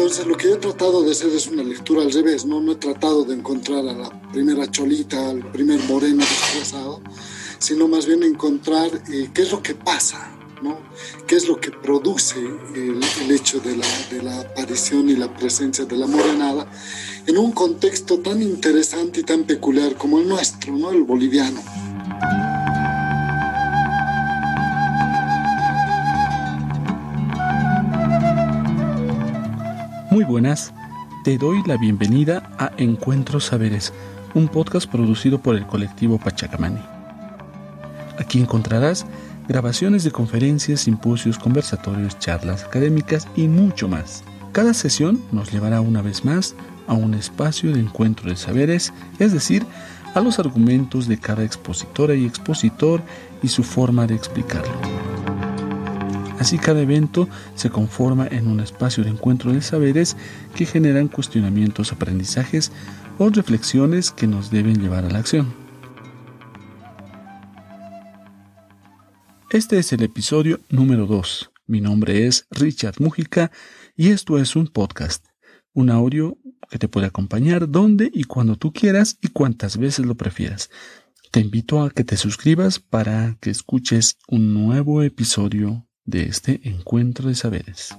Entonces lo que yo he tratado de hacer es una lectura al revés, ¿no? No he tratado de encontrar a la primera cholita, al primer moreno desplazado, sino más bien encontrar eh, qué es lo que pasa, ¿no? ¿Qué es lo que produce el, el hecho de la, de la, aparición y la presencia de la morenada en un contexto tan interesante y tan peculiar como el nuestro, ¿no? El boliviano. Te doy la bienvenida a Encuentros Saberes, un podcast producido por el colectivo Pachacamani. Aquí encontrarás grabaciones de conferencias, simposios, conversatorios, charlas académicas y mucho más. Cada sesión nos llevará una vez más a un espacio de encuentro de saberes, es decir, a los argumentos de cada expositora y expositor y su forma de explicarlo. Así cada evento se conforma en un espacio de encuentro de saberes que generan cuestionamientos, aprendizajes o reflexiones que nos deben llevar a la acción. Este es el episodio número 2. Mi nombre es Richard Mujica y esto es un podcast, un audio que te puede acompañar donde y cuando tú quieras y cuantas veces lo prefieras. Te invito a que te suscribas para que escuches un nuevo episodio de este encuentro de saberes.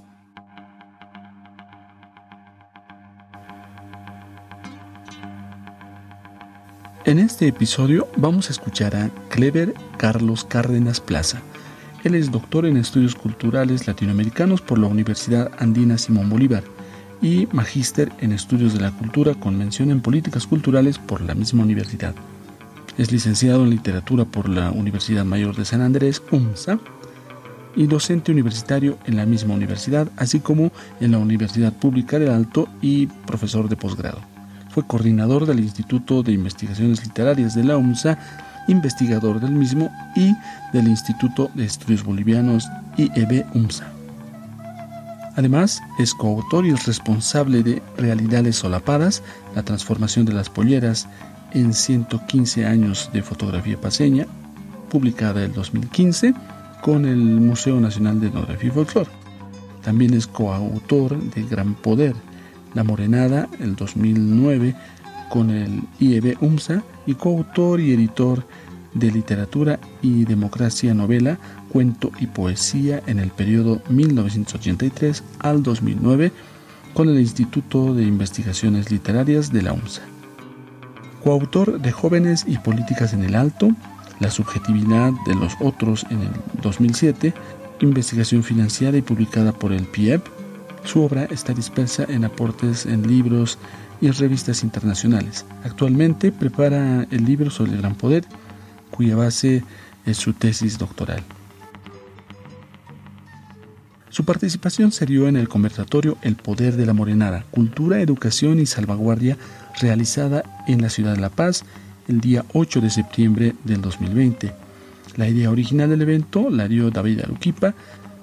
En este episodio vamos a escuchar a Clever Carlos Cárdenas Plaza. Él es doctor en estudios culturales latinoamericanos por la Universidad Andina Simón Bolívar y magíster en estudios de la cultura con mención en políticas culturales por la misma universidad. Es licenciado en literatura por la Universidad Mayor de San Andrés, UMSA, y docente universitario en la misma universidad, así como en la Universidad Pública del Alto y profesor de posgrado. Fue coordinador del Instituto de Investigaciones Literarias de la UMSA, investigador del mismo y del Instituto de Estudios Bolivianos IEB UMSA. Además, es coautor y el responsable de Realidades Solapadas, la transformación de las polleras en 115 años de fotografía paseña, publicada en 2015, con el Museo Nacional de Etnografía y Folklore. También es coautor de Gran Poder, La Morenada, el 2009, con el IEB UMSA, y coautor y editor de Literatura y Democracia Novela, Cuento y Poesía en el periodo 1983 al 2009, con el Instituto de Investigaciones Literarias de la UMSA. Coautor de Jóvenes y Políticas en el Alto, la subjetividad de los otros en el 2007, investigación financiada y publicada por el PIEP. Su obra está dispersa en aportes en libros y revistas internacionales. Actualmente prepara el libro sobre el gran poder, cuya base es su tesis doctoral. Su participación se dio en el conversatorio El Poder de la Morenada, Cultura, Educación y Salvaguardia, realizada en la ciudad de La Paz el día 8 de septiembre del 2020. La idea original del evento la dio David Aruquipa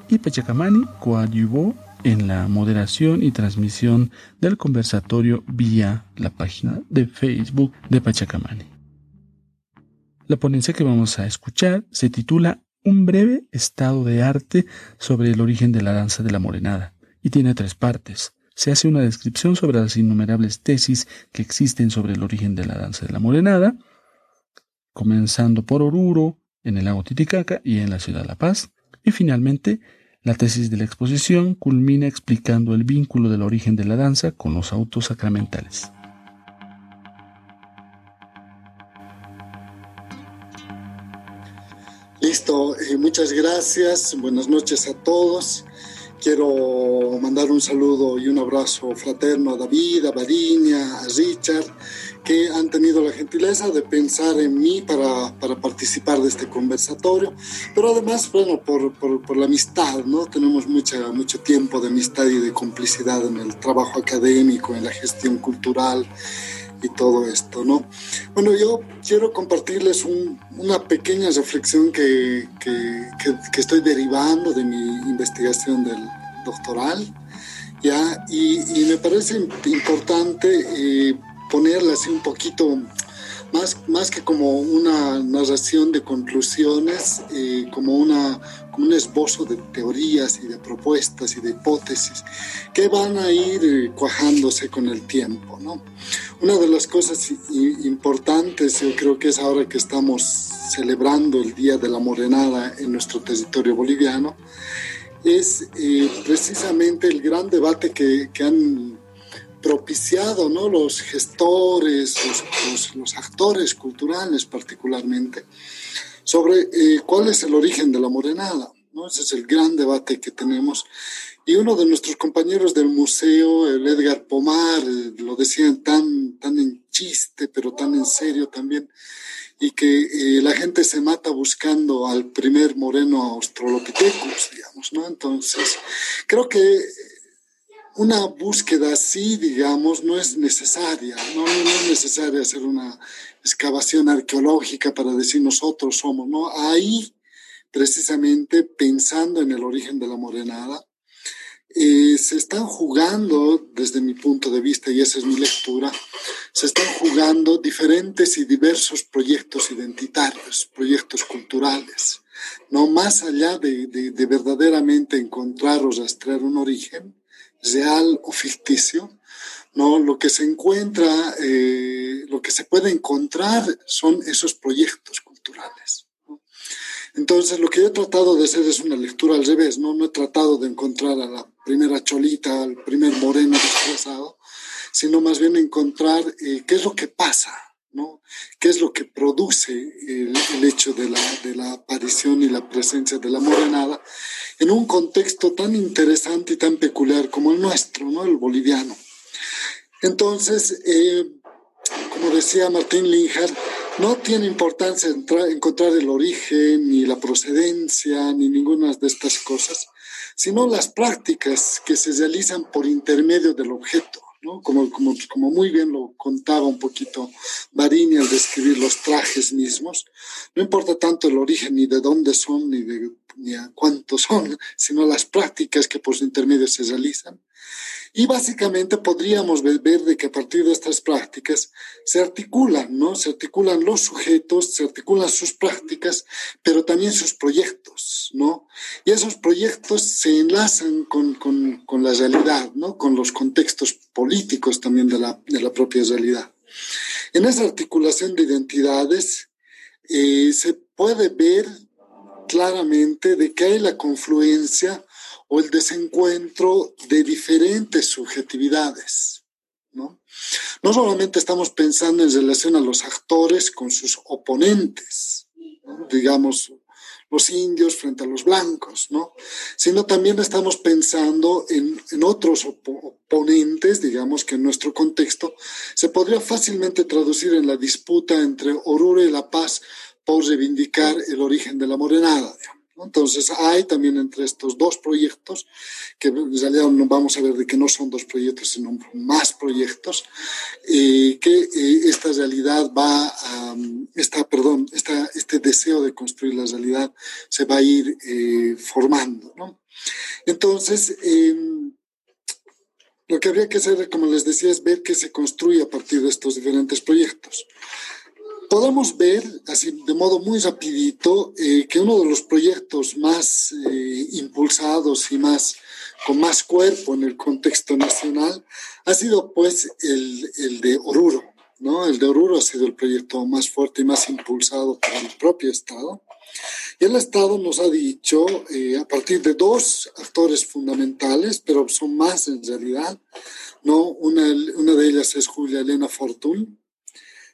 y Pachacamani coadyuvó en la moderación y transmisión del conversatorio vía la página de Facebook de Pachacamani. La ponencia que vamos a escuchar se titula Un breve estado de arte sobre el origen de la danza de la morenada y tiene tres partes se hace una descripción sobre las innumerables tesis que existen sobre el origen de la danza de la morenada, comenzando por Oruro, en el lago Titicaca y en la ciudad de La Paz, y finalmente la tesis de la exposición culmina explicando el vínculo del origen de la danza con los autos sacramentales. Listo, eh, muchas gracias, buenas noches a todos. Quiero mandar un saludo y un abrazo fraterno a David, a Bariña, a Richard, que han tenido la gentileza de pensar en mí para, para participar de este conversatorio, pero además, bueno, por, por, por, la amistad, ¿no? Tenemos mucha, mucho tiempo de amistad y de complicidad en el trabajo académico, en la gestión cultural y todo esto, ¿no? Bueno, yo quiero compartirles una pequeña reflexión que, que, que, estoy derivando de mi investigación del doctoral, ¿ya? Y, y me parece importante eh, ponerla así un poquito más, más que como una narración de conclusiones, eh, como, una, como un esbozo de teorías y de propuestas y de hipótesis que van a ir eh, cuajándose con el tiempo. ¿no? Una de las cosas importantes, yo creo que es ahora que estamos celebrando el Día de la Morenada en nuestro territorio boliviano, es eh, precisamente el gran debate que, que han propiciado ¿no? los gestores, los, actores culturales particularmente, sobre eh, cuál es el origen de la morenada. ¿no? Ese es el gran debate que tenemos. Y uno de nuestros compañeros del museo, el Edgar Pomar, eh, lo decían tan, tan en chiste, pero tan en serio también, y que eh, la gente se mata buscando al primer moreno Australopithecus, digamos, ¿no? Entonces, creo que una búsqueda así, digamos, no es necesaria, ¿no? es necesaria hacer una excavación arqueológica para decir nosotros somos, ¿no? Ahí, precisamente, pensando en el origen de la morenada, eh, se están jugando, desde mi punto de vista, y esa es mi lectura, se están jugando diferentes y diversos proyectos identitarios, proyectos culturales, no más allá de, de verdaderamente encontrar o rastrear un origen, real o ficticio, ¿no? Lo que se encuentra, eh, lo que se puede encontrar son esos proyectos culturales. Entonces, lo que yo he tratado de hacer es una lectura al revés, ¿no? No he tratado de encontrar a la primera cholita, al primer moreno desplazado, sino más bien encontrar eh, qué es lo que pasa, ¿no? ¿Qué es lo que produce el, hecho de la, de la, aparición y la presencia de la morenada en un contexto tan interesante y tan peculiar como el nuestro, ¿no? El boliviano. Entonces, eh, como decía Martín Linhart, no tiene importancia encontrar el origen, ni la procedencia, ni ninguna de estas cosas, sino las prácticas que se realizan por intermedio del objeto. ¿No? Como, como, como, muy bien lo contaba un poquito Barini al describir los trajes mismos, no importa tanto el origen ni de dónde son ni, de, ni a cuántos son, sino las prácticas que por su intermedio se realizan. Y básicamente podríamos ver de que a partir de estas prácticas se articulan, ¿no? Se articulan los sujetos, se articulan sus prácticas, pero también sus proyectos, ¿no? Y esos proyectos se enlazan con, con, con la realidad, ¿no? Con los contextos políticos también de la, de la propia realidad. En esa articulación de identidades eh, se puede ver claramente de que hay la confluencia o el desencuentro de diferentes subjetividades. ¿no? no solamente estamos pensando en relación a los actores con sus oponentes, digamos, los indios frente a los blancos, ¿no? Sino también estamos pensando en, en otros oponentes, digamos, que en nuestro contexto se podría fácilmente traducir en la disputa entre Oruro y La Paz por reivindicar el origen de la morenada, digamos. Entonces hay también entre estos dos proyectos, que en realidad vamos a ver de que no son dos proyectos, sino más proyectos, eh, que eh, esta realidad va a, esta, perdón, esta, este deseo de construir la realidad se va a ir eh, formando. ¿no? Entonces, em, lo que habría que hacer, como les decía, es ver qué se construye a partir de estos diferentes proyectos podemos ver, así de modo muy rapidito, eh, que uno de los proyectos más eh, impulsados y más con más cuerpo en el contexto nacional ha sido pues el, el, de Oruro, ¿no? El de Oruro ha sido el proyecto más fuerte y más impulsado por el propio Estado. Y el Estado nos ha dicho, eh, a partir de dos actores fundamentales, pero son más en realidad, ¿no? Una, una de ellas es Julia Elena Fortún,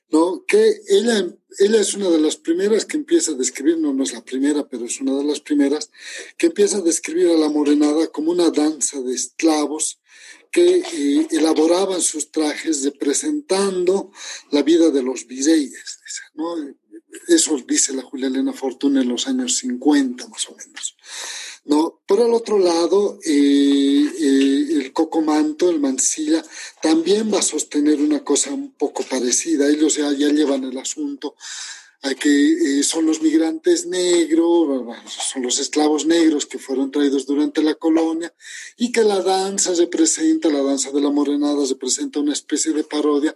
¿no? Que ella, ella es una de las primeras que empieza a describir, no, no es la primera, pero es una de las primeras, que empieza a describir a la morenada como una danza de esclavos que eh, elaboraban sus trajes representando la vida de los vireyes, ¿no? Eso dice la Julia Elena Fortuna en los años 50 más o menos. ¿No? Por el otro lado, eh, eh, el cocomanto, el mansilla, también va a sostener una cosa un poco parecida. Ellos ya, llevan el asunto que eh, son los migrantes negros, son los esclavos negros que fueron traídos durante la colonia y que la danza representa, la danza de la morenada representa una especie de parodia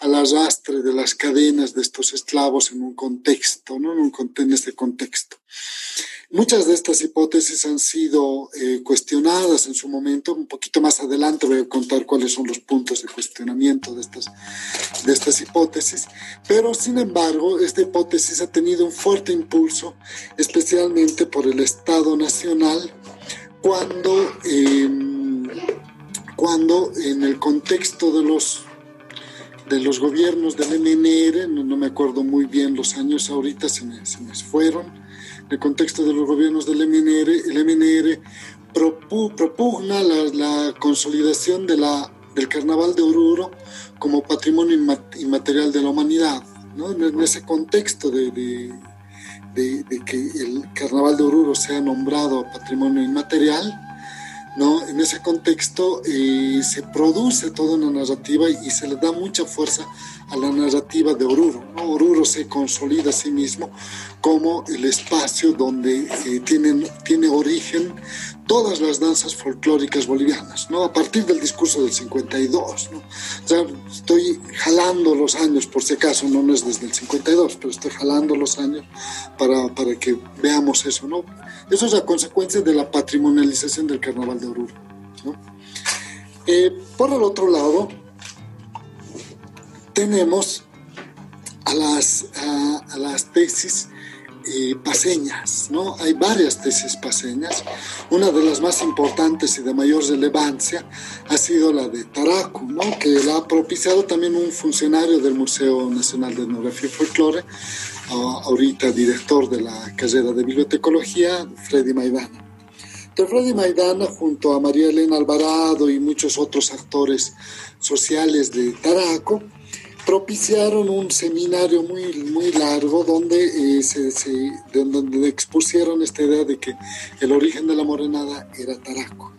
al arrastre de las cadenas de estos esclavos en un contexto, ¿no? en, un, en este contexto. Muchas de estas hipótesis han sido eh, cuestionadas en su momento. Un poquito más adelante voy a contar cuáles son los puntos de cuestionamiento de estas, de estas hipótesis. Pero, sin embargo, esta hipótesis ha tenido un fuerte impulso, especialmente por el Estado Nacional, cuando, em, cuando en el contexto de los de los gobiernos del MNR, no, me acuerdo muy bien los años ahorita, se me, se me fueron, el contexto de los gobiernos del MNR, el MNR propugna la, consolidación la, del Carnaval de Oruro como patrimonio inmaterial de la humanidad. ¿no? En ese contexto de, de, que el Carnaval de Oruro sea nombrado patrimonio inmaterial, ¿no? En ese contexto eh, se produce toda una narrativa y se le da mucha fuerza a la narrativa de Oruro. Oruro se consolida a sí mismo como el espacio donde eh, tienen, tiene origen todas las danzas folclóricas bolivianas, ¿no? a partir del discurso del 52. ¿no? estoy jalando los años, por si acaso, no, es desde el 52, pero estoy jalando los años para, para que veamos eso. ¿no? Eso es la consecuencia de la patrimonialización del carnaval de Oruro. ¿no? Eh, por el otro lado, tenemos a las, a, las tesis eh, paseñas, ¿no? Hay varias tesis paseñas. Una de las más importantes y de mayor relevancia ha sido la de Taraco, ¿no? Que la ha propiciado también un funcionario del Museo Nacional de Etnografía y Folclore, ahorita director de la carrera de bibliotecología, Freddy Maidana. Freddy Maidana, junto a María Elena Alvarado y muchos otros actores sociales de Taraco, propiciaron un seminario muy, muy largo donde, eh, donde expusieron esta idea de que el origen de la morenada era Taraco.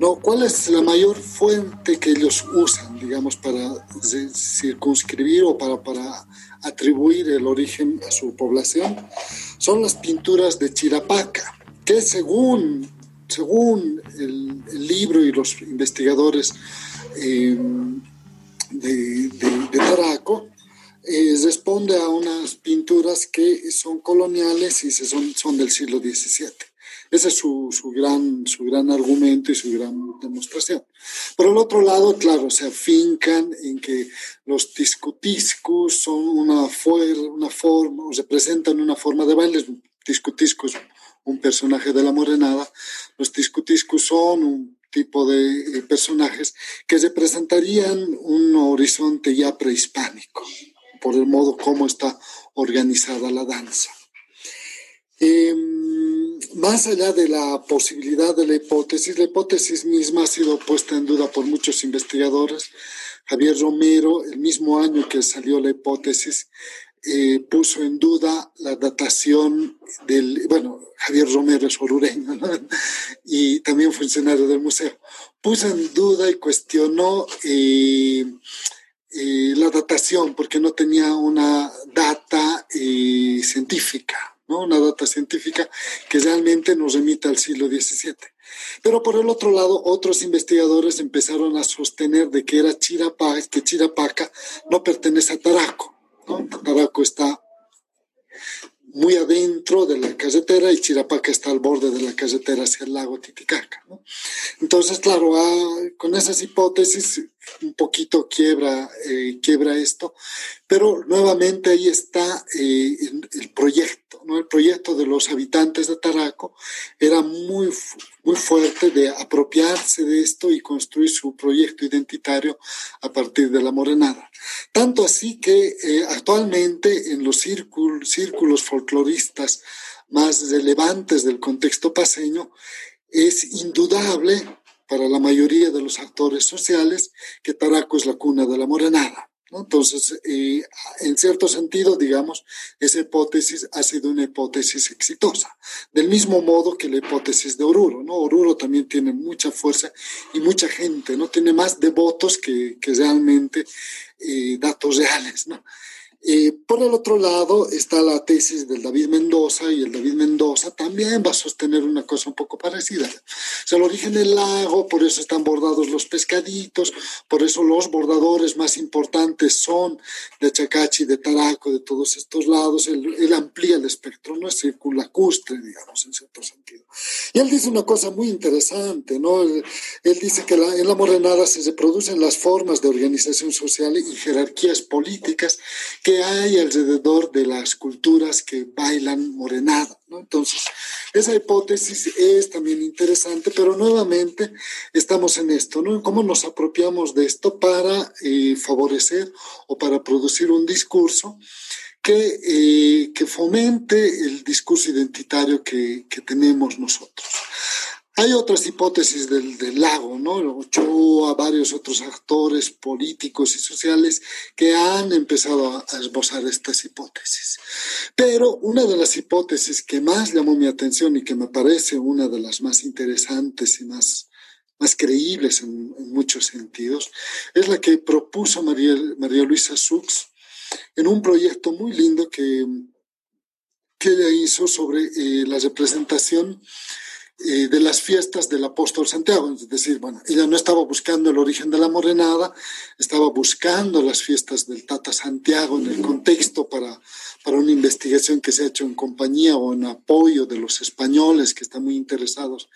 No, ¿Cuál es la mayor fuente que ellos usan, digamos, para circunscribir o para, para atribuir el origen a su población? Son las pinturas de Chirapaca, que según, según el, libro y los investigadores eh, de, Taraco, eh, responde a unas pinturas que son coloniales y son, son del siglo XVII. Ese es su, su, gran, su gran argumento y su gran demostración. Por el otro lado, claro, se afincan en que los tiscutiscus son una, una forma, o representan una forma de baile. Tiscutiscus, un personaje de la morenada. Los tiscutiscus son un tipo de eh, personajes que representarían un horizonte ya prehispánico, por el modo como está organizada la danza. Em, más allá de la posibilidad de la hipótesis, la hipótesis misma ha sido puesta en duda por muchos investigadores. Javier Romero, el mismo año que salió la hipótesis, eh, puso en duda la datación del, bueno, Javier Romero es orureño y también funcionario del museo, puso en duda y cuestionó eh, eh, la datación porque no tenía una data científica, una data científica que realmente nos remita al siglo XVII. Pero por el otro lado, otros investigadores empezaron a sostener de que era Chirapaca, que Chirapaca no pertenece a Taraco, Taraco está muy adentro de la carretera y Chirapaca está al borde de la carretera hacia el lago Titicaca. Entonces, claro, ah, con esas hipótesis un poquito quiebra, eh, quiebra esto, pero nuevamente ahí está eh, el, proyecto, ¿no? El proyecto de los habitantes de Taraco era muy, muy fuerte de apropiarse de esto y construir su proyecto identitario a partir de la morenada. Tanto así que eh, actualmente en los círculos, círculos folcloristas más relevantes del contexto paseño, es indudable para la mayoría de los actores sociales que Taraco es la cuna de la morenada. Entonces, eh, en cierto sentido, digamos, esa hipótesis ha sido una hipótesis exitosa, del mismo modo que la hipótesis de Oruro. ¿no? Oruro también tiene mucha fuerza y mucha gente, ¿no? tiene más devotos que, que realmente eh, datos reales. ¿no? Eh, por el otro lado está la tesis del David Mendoza y el David Mendoza también va a sostener una cosa un poco parecida. O sea, el origen del lago, por eso están bordados los pescaditos, por eso los bordadores más importantes son de Chacachi, de Taraco, de todos estos lados. Él, amplía el espectro, no es circulacustre, digamos, en cierto sentido. Y él dice una cosa muy interesante, ¿no? Él, dice que en la morenada se reproducen las formas de organización social y jerarquías políticas que hay alrededor de las culturas que bailan morenada. Entonces, esa hipótesis es también interesante, pero nuevamente estamos en esto, ¿no? ¿Cómo nos apropiamos de esto para eh, favorecer o para producir un discurso que, eh, que fomente el discurso identitario que tenemos nosotros? Hay otras hipótesis del, del, lago, ¿no? Ochoa, varios otros actores políticos y sociales que han empezado a, esbozar estas hipótesis. Pero una de las hipótesis que más llamó mi atención y que me parece una de las más interesantes y más, más creíbles en, muchos sentidos es la que propuso María, María Luisa Sux en un proyecto muy lindo que, que ella hizo sobre eh, la representación eh, de las fiestas del apóstol Santiago. Es decir, bueno, ella no estaba buscando el origen de la morenada, estaba buscando las fiestas del Tata Santiago en el contexto para, para una investigación que se ha hecho en compañía o en apoyo de los españoles que están muy interesados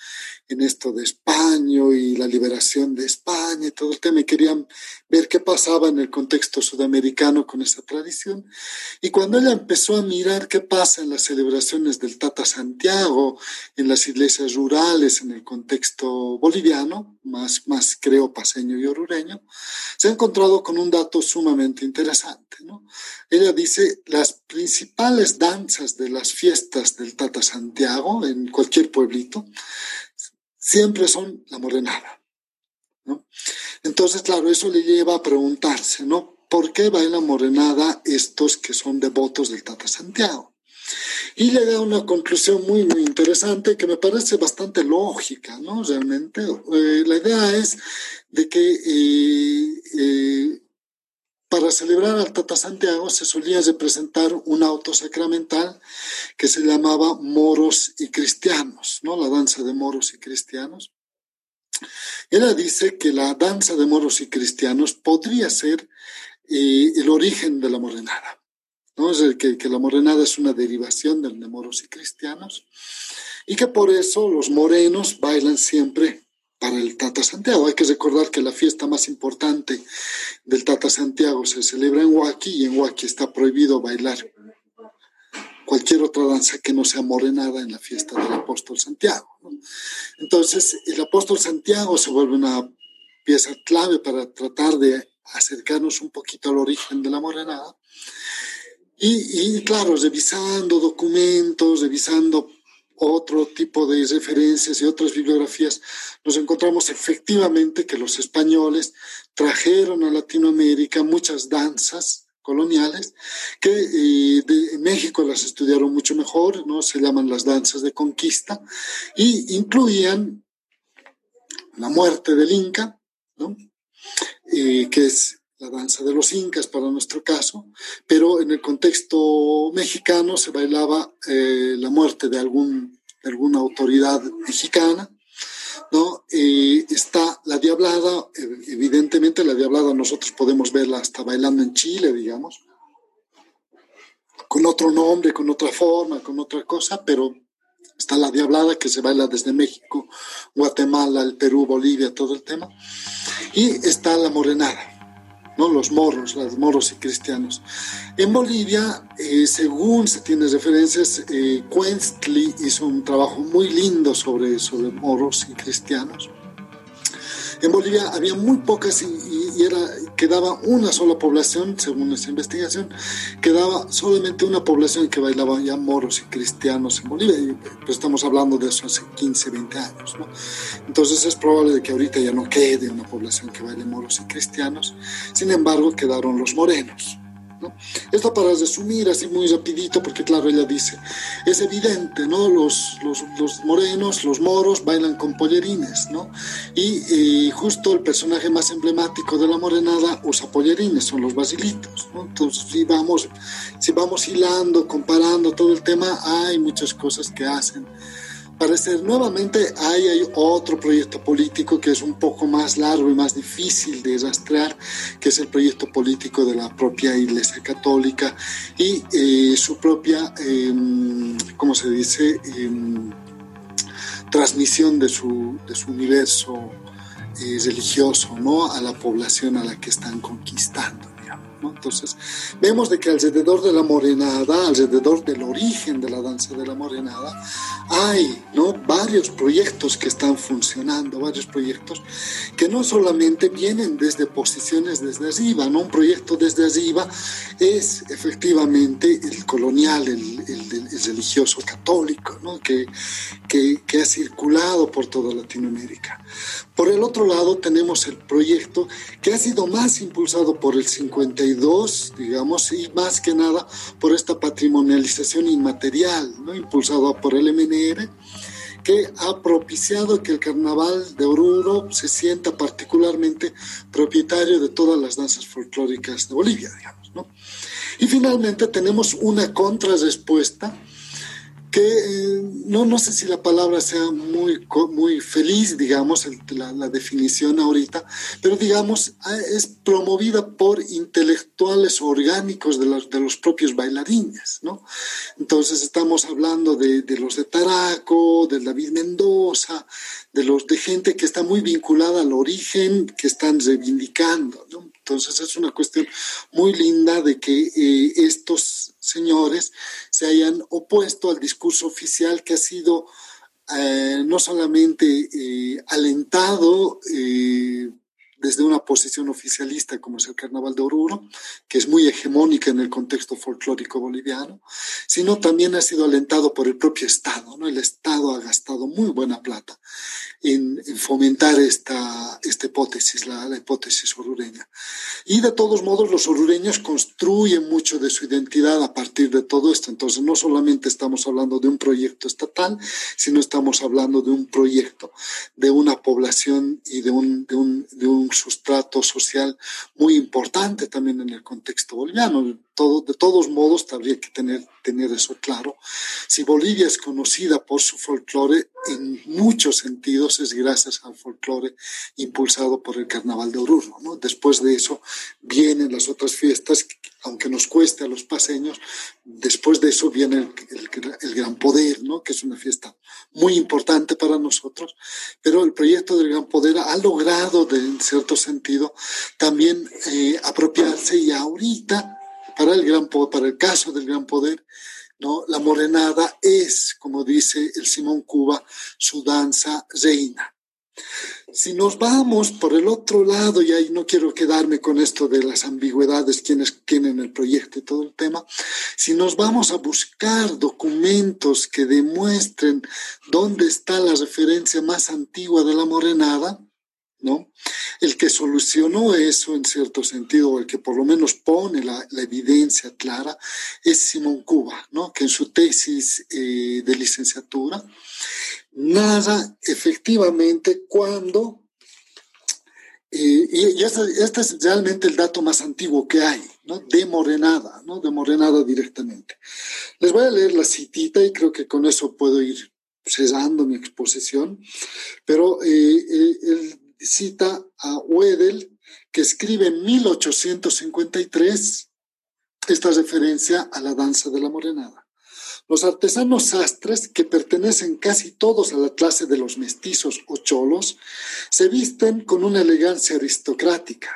en esto de España y la liberación de España y todo el tema, y querían ver qué pasaba en el contexto sudamericano con esa tradición. Y cuando ella empezó a mirar qué pasa en las celebraciones del Tata Santiago, en las iglesias rurales, en el contexto boliviano, más, más creo paseño y orureño, se ha encontrado con un dato sumamente interesante. ¿no? Ella dice, las principales danzas de las fiestas del Tata Santiago, en cualquier pueblito, siempre son la morenada. ¿no? Entonces, claro, eso le lleva a preguntarse, ¿no? ¿Por qué baila morenada estos que son devotos del Tata Santiago? Y llega a una conclusión muy, muy interesante que me parece bastante lógica, ¿no? Realmente, eh, la idea es de que eh, eh, para celebrar al Tata Santiago se solía representar un auto sacramental que se llamaba moros y cristianos, ¿no? La danza de moros y cristianos. Ella dice que la danza de moros y cristianos podría ser eh, el origen de la morenada, ¿no? Es que, que la morenada es una derivación del de moros y cristianos y que por eso los morenos bailan siempre para el Tata Santiago. Hay que recordar que la fiesta más importante del Tata Santiago se celebra en Huaki y en Huaki está prohibido bailar cualquier otra danza que no sea morenada en la fiesta del apóstol Santiago. Entonces, el apóstol Santiago se vuelve una pieza clave para tratar de acercarnos un poquito al origen de la morenada. Y, y claro, revisando documentos, revisando otro tipo de referencias y otras bibliografías, nos encontramos efectivamente que los españoles trajeron a Latinoamérica muchas danzas coloniales que eh, en México las estudiaron mucho mejor, ¿no? Se llaman las danzas de conquista y incluían la muerte del Inca, ¿no? Eh, que es la danza de los incas para nuestro caso, pero en el contexto mexicano se bailaba eh, la muerte de, algún, alguna autoridad mexicana, ¿no? está la diablada, evidentemente la diablada nosotros podemos verla hasta bailando en Chile, digamos, con otro nombre, con otra forma, con otra cosa, pero está la diablada que se baila desde México, Guatemala, el Perú, Bolivia, todo el tema, y está la morenada ¿no? los moros, los moros y cristianos. En Bolivia, eh, según se tiene referencias, eh, hizo un trabajo muy lindo sobre, sobre moros y cristianos. En Bolivia había muy pocas y, era, quedaba una sola población, según esa investigación, quedaba solamente una población que bailaba ya moros y cristianos en Bolivia. Pues estamos hablando de hace 15, 20 años. Entonces es probable que ahorita ya no quede una población que baile moros y cristianos. Sin embargo, quedaron los morenos. Esto para resumir así muy rapidito, porque claro, ella dice, es evidente, ¿no? Los, los, los morenos, los moros bailan con pollerines, ¿no? Y justo el personaje más emblemático de la morenada usa pollerines, son los basilitos, ¿no? Entonces, si vamos, si vamos hilando, comparando todo el tema, hay muchas cosas que hacen parecer. Nuevamente hay, otro proyecto político que es un poco más largo y más difícil de rastrear, que es el proyecto político de la propia Iglesia Católica y eh, su propia, em, ¿cómo se dice?, em, transmisión de su, de su universo eh, religioso ¿no? a la población a la que están conquistando. Entonces, vemos de que alrededor de la morenada, alrededor del origen de la danza de la morenada, hay ¿no? varios proyectos que están funcionando, varios proyectos que no solamente vienen desde posiciones desde arriba, ¿no? un proyecto desde arriba es efectivamente el colonial, el, religioso católico, ¿no? que, que, ha circulado por toda Latinoamérica. Por el otro lado tenemos el proyecto que ha sido más impulsado por el 52, digamos, y más que nada por esta patrimonialización inmaterial, ¿no? impulsado por el MNR, que ha propiciado que el carnaval de Oruro se sienta particularmente propietario de todas las danzas folclóricas de Bolivia, digamos. ¿No? Y finalmente tenemos una contrarrespuesta que eh, no, no sé si la palabra sea muy, muy feliz, digamos, la, definición ahorita, pero digamos, ah, es promovida por intelectuales orgánicos de los, de los propios bailarines, ¿no? Entonces estamos hablando de, de los de Taraco, de David Mendoza, de, los, de gente que está muy vinculada al origen que están reivindicando. Entonces es una cuestión muy linda de que eh, estos señores se hayan opuesto al discurso oficial que ha sido eh, no solamente eh, alentado desde una posición oficialista como es el Carnaval de Oruro, que es muy hegemónica en el contexto folclórico boliviano, sino también ha sido alentado por el propio Estado. ¿no? El Estado ha gastado muy buena plata en, fomentar esta, esta hipótesis, la, hipótesis orureña. Y de todos modos, los orureños construyen mucho de su identidad a partir de todo esto. Entonces, no solamente estamos hablando de un proyecto estatal, sino estamos hablando de un proyecto, de una población y de un, de un, de un sustrato social muy importante también en el contexto boliviano. Todo, de todos modos, habría que tener, tener eso claro. Si Bolivia es conocida por su folclore, en muchos sentidos es gracias al folclore impulsado por el Carnaval de Oruro. ¿no? Después de eso vienen las otras fiestas, aunque nos cueste a los paseños, después de eso viene el, Gran Poder, ¿no? que es una fiesta muy importante para nosotros, pero el proyecto del Gran Poder ha logrado, en cierto sentido, también eh, apropiarse y ahorita para el, gran, para el caso del gran poder, ¿no? la morenada es, como dice el Simón Cuba, su danza reina. Si nos vamos por el otro lado, y ahí no quiero quedarme con esto de las ambigüedades, quienes tienen el proyecto y todo el tema, si nos vamos a buscar documentos que demuestren dónde está la referencia más antigua de la morenada, ¿no? El que solucionó eso en cierto sentido, o el que por lo menos pone la, evidencia clara, es Simón Cuba, ¿no? Que en su tesis eh, de licenciatura narra efectivamente cuando, eh, y este, este, es realmente el dato más antiguo que hay, ¿no? De Morenada, ¿no? De Morenada directamente. Les voy a leer la citita y creo que con eso puedo ir cesando mi exposición, pero eh, el cita a Wedel, que escribe en 1853 esta referencia a la danza de la morenada. Los artesanos sastres, que pertenecen casi todos a la clase de los mestizos o cholos, se visten con una elegancia aristocrática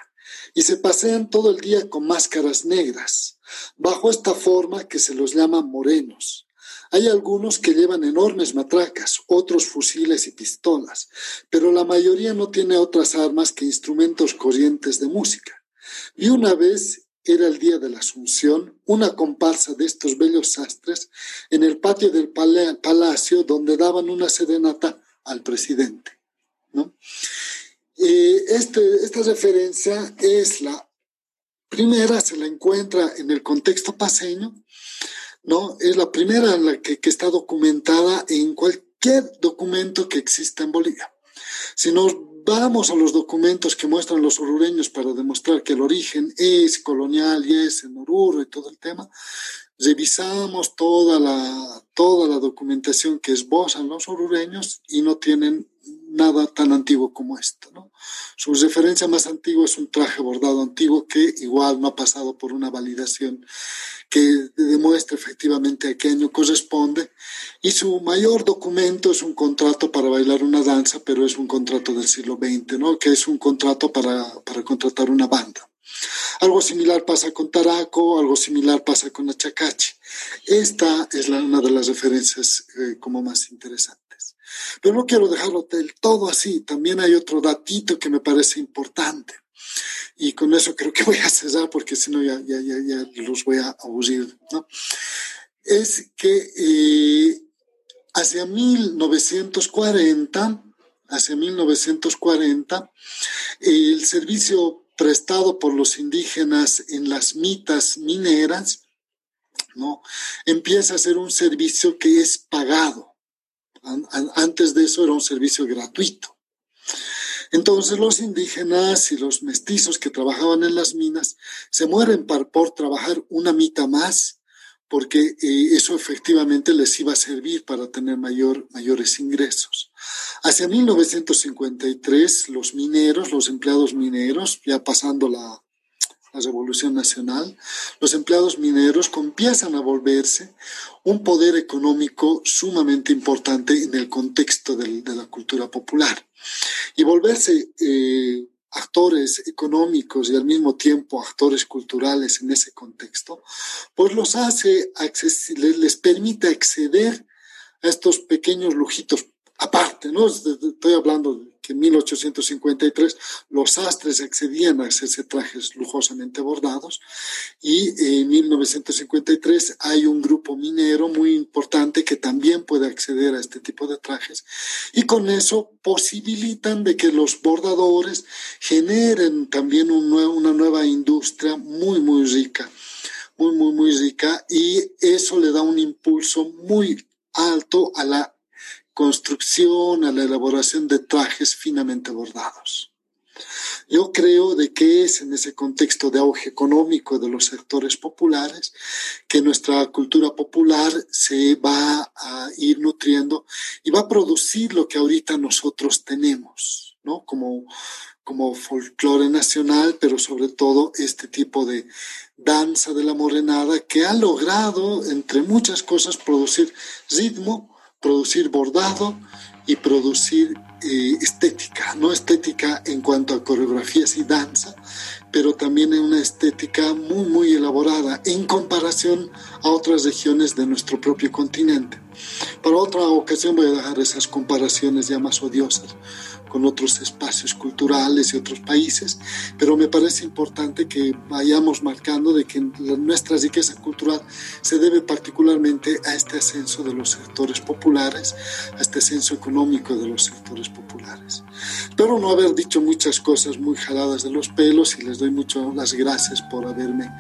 y se pasean todo el día con máscaras negras, bajo esta forma que se los llama morenos. Hay algunos que llevan enormes matracas, otros fusiles y pistolas, pero la mayoría no tiene otras armas que instrumentos corrientes de música. Y una vez era el día de la Asunción, una comparsa de estos bellos sastres en el patio del palacio donde daban una serenata al presidente. ¿no? Eh, este, esta referencia es la primera se la encuentra en el contexto paseño, ¿no? Es la primera la que, que está documentada en cualquier documento que exista en Bolivia. Si nos vamos a los documentos que muestran los orureños para demostrar que el origen es colonial y es en Oruro y todo el tema, revisamos toda la, toda la documentación que esbozan los orureños y no tienen nada tan antiguo como esto. Su referencia más antigua es un traje bordado antiguo que igual no ha pasado por una validación que demuestre efectivamente a qué año corresponde. Y su mayor documento es un contrato para bailar una danza, pero es un contrato del siglo XX, que es un contrato para, para contratar una banda. Algo similar pasa con Taraco, algo similar pasa con Achacachi. Esta es la, una de las referencias eh, como más Pero no quiero dejarlo del todo así. También hay otro datito que me parece importante. Y con eso creo que voy a cesar porque si no ya, ya, ya, ya, los voy a aburrir. ¿no? Es que eh, hacia 1940, hacia 1940, el servicio prestado por los indígenas en las mitas mineras, ¿no? Empieza a ser un servicio que es pagado. Antes de eso era un servicio gratuito. Entonces los indígenas y los mestizos que trabajaban en las minas se mueren por trabajar una mita más porque eh, eso efectivamente les iba a servir para tener mayor, mayores ingresos. Hacia 1953, los mineros, los empleados mineros, ya pasando la, la Revolución Nacional, los empleados mineros empiezan a volverse un poder económico sumamente importante en el contexto de la cultura popular. Y volverse eh, actores económicos y al mismo tiempo actores culturales en ese contexto, pues los hace, les permite acceder a estos pequeños lujitos aparte, ¿no? Estoy hablando que en 1853 los sastres accedían a hacerse trajes lujosamente bordados y en 1953 hay un grupo minero muy importante que también puede acceder a este tipo de trajes y con eso posibilitan de que los bordadores generen también un una nueva industria muy, muy rica, muy, muy, muy rica y eso le da un impulso muy alto a la construcción, a la elaboración de trajes finamente bordados. Yo creo de que es en ese contexto de auge económico de los sectores populares que nuestra cultura popular se va a ir nutriendo y va a producir lo que ahorita nosotros tenemos, ¿no? Como, como folclore nacional, pero sobre todo este tipo de danza de la morenada que ha logrado, entre muchas cosas, producir ritmo, producir bordado y producir eh, estética, no estética en cuanto a coreografías y danza, pero también en una estética muy, muy elaborada en comparación a otras regiones de nuestro propio continente. Para otra ocasión voy a dejar esas comparaciones ya más odiosas con otros espacios culturales y otros países, pero me parece importante que vayamos marcando de que nuestra riqueza cultural se debe particularmente a este ascenso de los sectores populares, a este ascenso económico de los sectores populares. Pero no haber dicho muchas cosas muy jaladas de los pelos y les doy muchas las gracias por haberme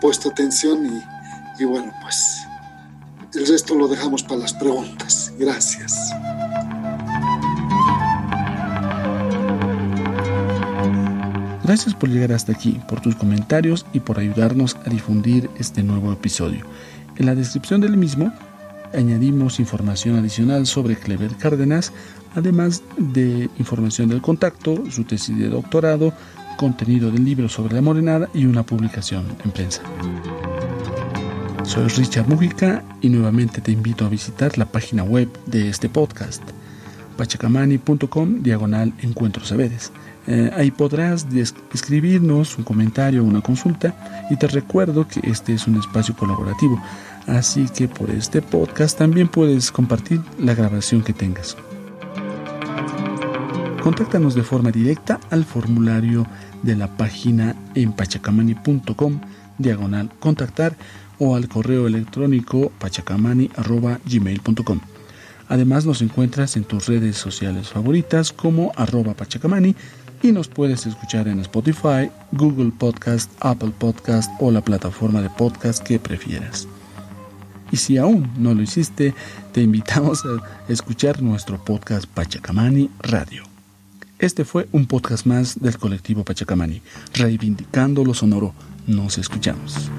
puesto atención y, y bueno, pues el resto lo dejamos para las preguntas. Gracias. Gracias por llegar hasta aquí, por tus comentarios y por ayudarnos a difundir este nuevo episodio. En la descripción del mismo añadimos información adicional sobre Clever Cárdenas, además de información del contacto, su tesis de doctorado, contenido del libro sobre la morenada y una publicación en prensa. Soy Richard Mujica y nuevamente te invito a visitar la página web de este podcast, pachacamani.com diagonal encuentros saberes. Eh, ahí podrás escribirnos un comentario una consulta y te recuerdo que este es un espacio colaborativo, así que por este podcast también puedes compartir la grabación que tengas. Contáctanos de forma directa al formulario de la página en pachacamani.com diagonal contactar o al correo electrónico pachacamani.gmail.com. Además nos encuentras en tus redes sociales favoritas como arroba pachacamani y nos puedes escuchar en Spotify, Google Podcast, Apple Podcast o la plataforma de podcast que prefieras. Y si aún no lo hiciste, te invitamos a escuchar nuestro podcast Pachacamani Radio. Este fue un podcast más del colectivo Pachacamani, reivindicando lo sonoro. Nos escuchamos.